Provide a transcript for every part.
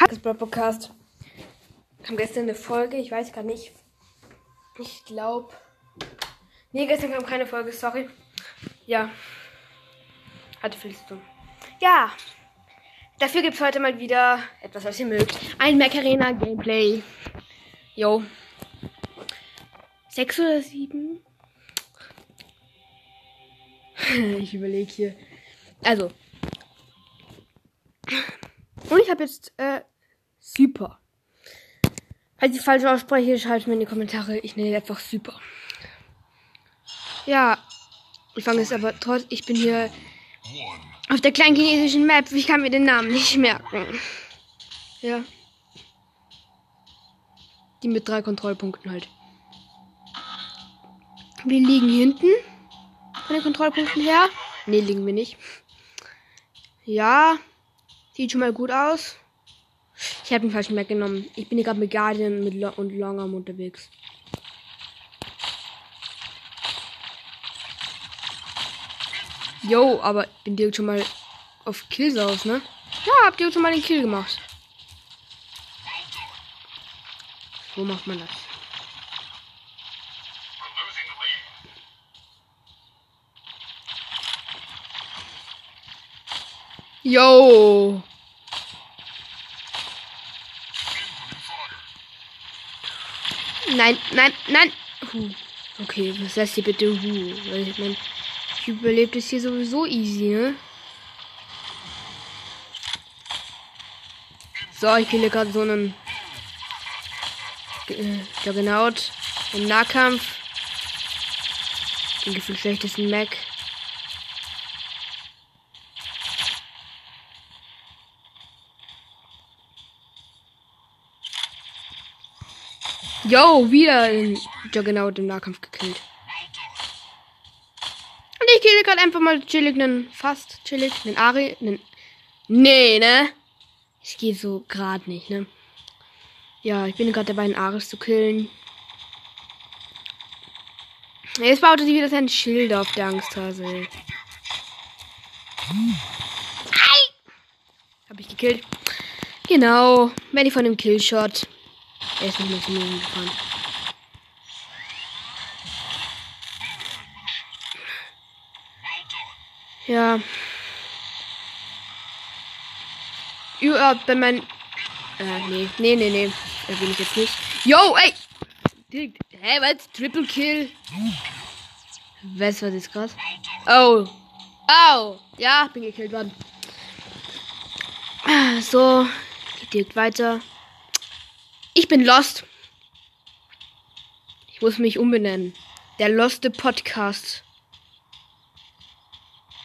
Hat das Podcast. Kam gestern eine Folge, ich weiß gar nicht. Ich glaube. Nee, gestern kam keine Folge, sorry. Ja. Hatte viel zu tun. Ja. Dafür gibt es heute mal wieder etwas, was ihr mögt. Ein Mac Arena Gameplay. Jo. Sechs oder sieben? ich überlege hier. Also. Und ich habe jetzt äh, super. Falls ich falsch ausspreche, schreibt mir in die Kommentare. Ich nenne einfach super. Ja. Ich fange jetzt aber trotz. Ich bin hier auf der kleinen chinesischen Map. Ich kann mir den Namen nicht merken. Ja. Die mit drei Kontrollpunkten halt. Wir liegen hinten. Von den Kontrollpunkten her. Ne, liegen wir nicht. Ja. Sieht schon mal gut aus. Ich habe den falschen Map genommen. Ich bin gerade mit Guardian mit Lo und Longarm unterwegs. Yo, aber bin direkt schon mal auf Kills aus, ne? Ja, habt ihr schon mal den Kill gemacht. So macht man das. Yo! Nein, nein, nein! Huh. Okay, was heißt hier bitte Huh? Weil ich mein, ich überlebe das hier sowieso easy, ne? So, ich kille gerade so einen äh, Juggernaut im Nahkampf. Den gefühlt schlechtesten Mac. Yo, wieder ein Juggernaut im Nahkampf gekillt. Und ich kille gerade einfach mal chillig einen, fast chillig, einen Ari, einen, nee, ne? Ich gehe so gerade nicht, ne? Ja, ich bin gerade dabei, einen Ares zu killen. Jetzt baut er sich wieder sein Schild auf der Angsthase. Ey. Hab ich gekillt. Genau. Wenn ich von dem Killshot. Er ist nicht mehr zu mir gefahren. Ja. Ja, wenn mein. Äh, nee, nee, nee, nee. Da bin ich jetzt nicht. Yo, ey! Hä, hey, was? Triple Kill? Was war das gerade? Oh. Oh. Ja, bin gekillt worden. So. Geht direkt weiter. Ich bin lost. Ich muss mich umbenennen. Der Loste Podcast.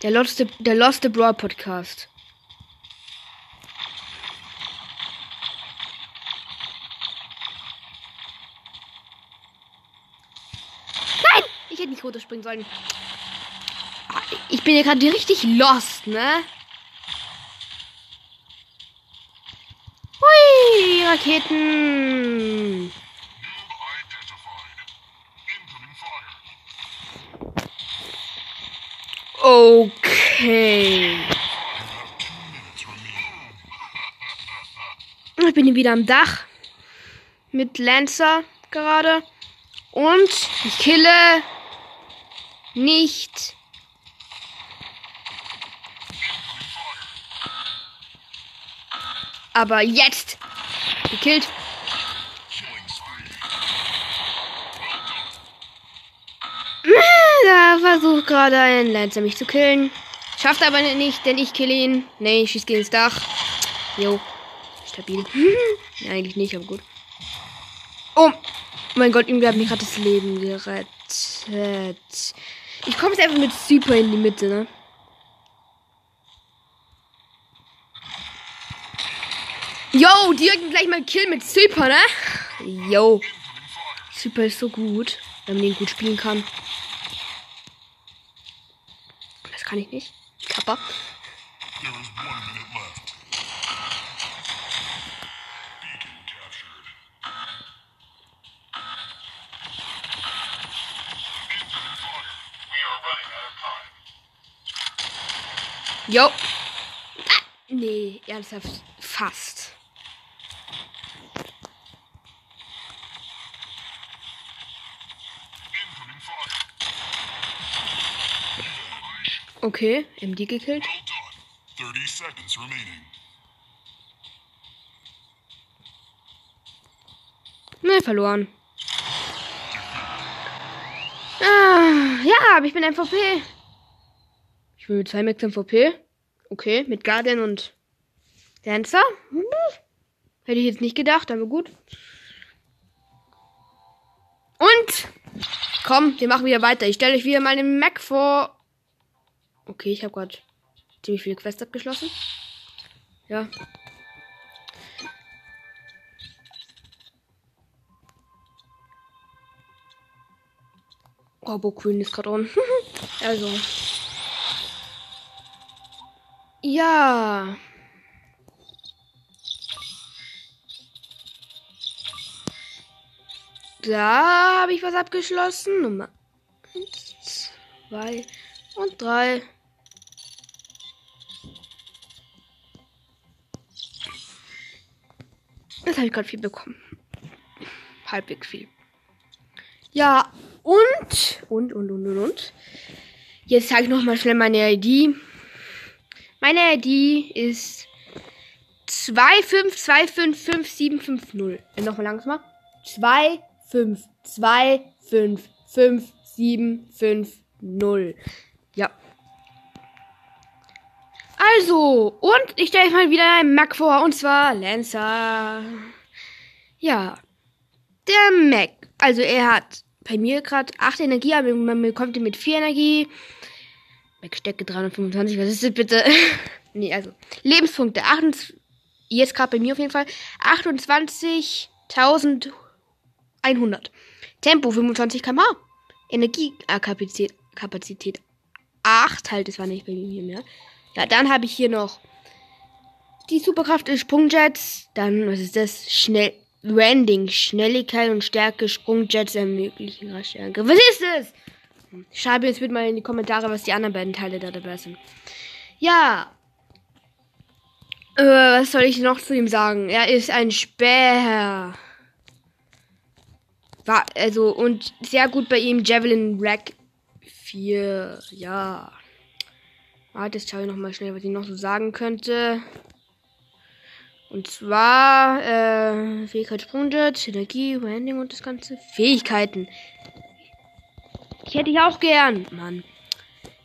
Der Loste, der Loste Brawl Podcast. Nein! Ich hätte nicht runterspringen sollen. Ich bin ja gerade richtig lost, ne? Raketen. Okay. Ich bin wieder am Dach. Mit Lancer gerade. Und ich kille nicht. Aber jetzt gekillt. Da versucht gerade ein Lancer mich zu killen. Schafft aber nicht, denn ich kill ihn. Nee, ich schieß gegen das Dach. Jo. Stabil. ja, eigentlich nicht, aber gut. Oh mein Gott, irgendwie hat mich gerade das Leben gerettet. Ich komme jetzt einfach mit Super in die Mitte, ne? Yo, direkt gleich mal Kill mit Super, ne? Yo. Super ist so gut, wenn man den gut spielen kann. Das kann ich nicht. Kappa. Jo. Ah, nee, ernsthaft. Fast. Okay, MD gekillt. Well done. 30 seconds remaining. Ne, verloren. Ah, ja, aber ich bin MVP. Ich bin mit zwei Max MVP. Okay, mit Guardian und Dancer. Hm. Hätte ich jetzt nicht gedacht, aber gut. Und komm, wir machen wieder weiter. Ich stelle euch wieder mal den Mac vor. Okay, ich habe gerade ziemlich viele Quests abgeschlossen. Ja. Oh, Bo Queen ist gerade on. also. Ja. Da habe ich was abgeschlossen. Nummer 1, 2 und 3. Jetzt habe ich gerade viel bekommen. Halbwegs viel. Ja, und, und, und, und, und, und. Jetzt zeige ich noch mal schnell meine ID. Meine ID ist 25255750. Äh, Nochmal langsamer. 252555750. Ja. Also, und ich stelle euch mal wieder einen Mac vor, und zwar Lancer. Ja. Der Mac. Also, er hat bei mir gerade 8 Energie, aber man bekommt ihn mit 4 Energie. Wegstecke 325, was ist das bitte? nee, also. Lebenspunkte 28, jetzt gerade bei mir auf jeden Fall. 28.100. Tempo 25 km/h. Energiekapazität Kapazität 8, halt, das war nicht bei mir mehr. Ja, dann habe ich hier noch die Superkraft des Sprungjets. Dann, was ist das? Schnell. Landing, Schnelligkeit und Stärke, Sprungjets ermöglichen Raststärke. Was ist das? Schreibt jetzt bitte mal in die Kommentare, was die anderen beiden Teile da dabei sind. Ja. Äh, was soll ich noch zu ihm sagen? Er ist ein Späher. War, also, und sehr gut bei ihm, Javelin Rack 4. Ja. Warte, jetzt schaue ich nochmal schnell, was ich noch so sagen könnte. Und zwar, äh, Fähigkeit Sprungjet, Energie, Landing und das Ganze. Fähigkeiten. Ich hätte ich auch gern, Mann.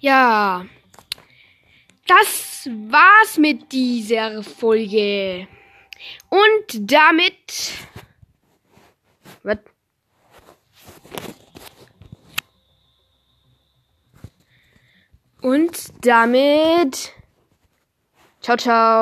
Ja. Das war's mit dieser Folge. Und damit. Was? Und damit. Ciao, ciao.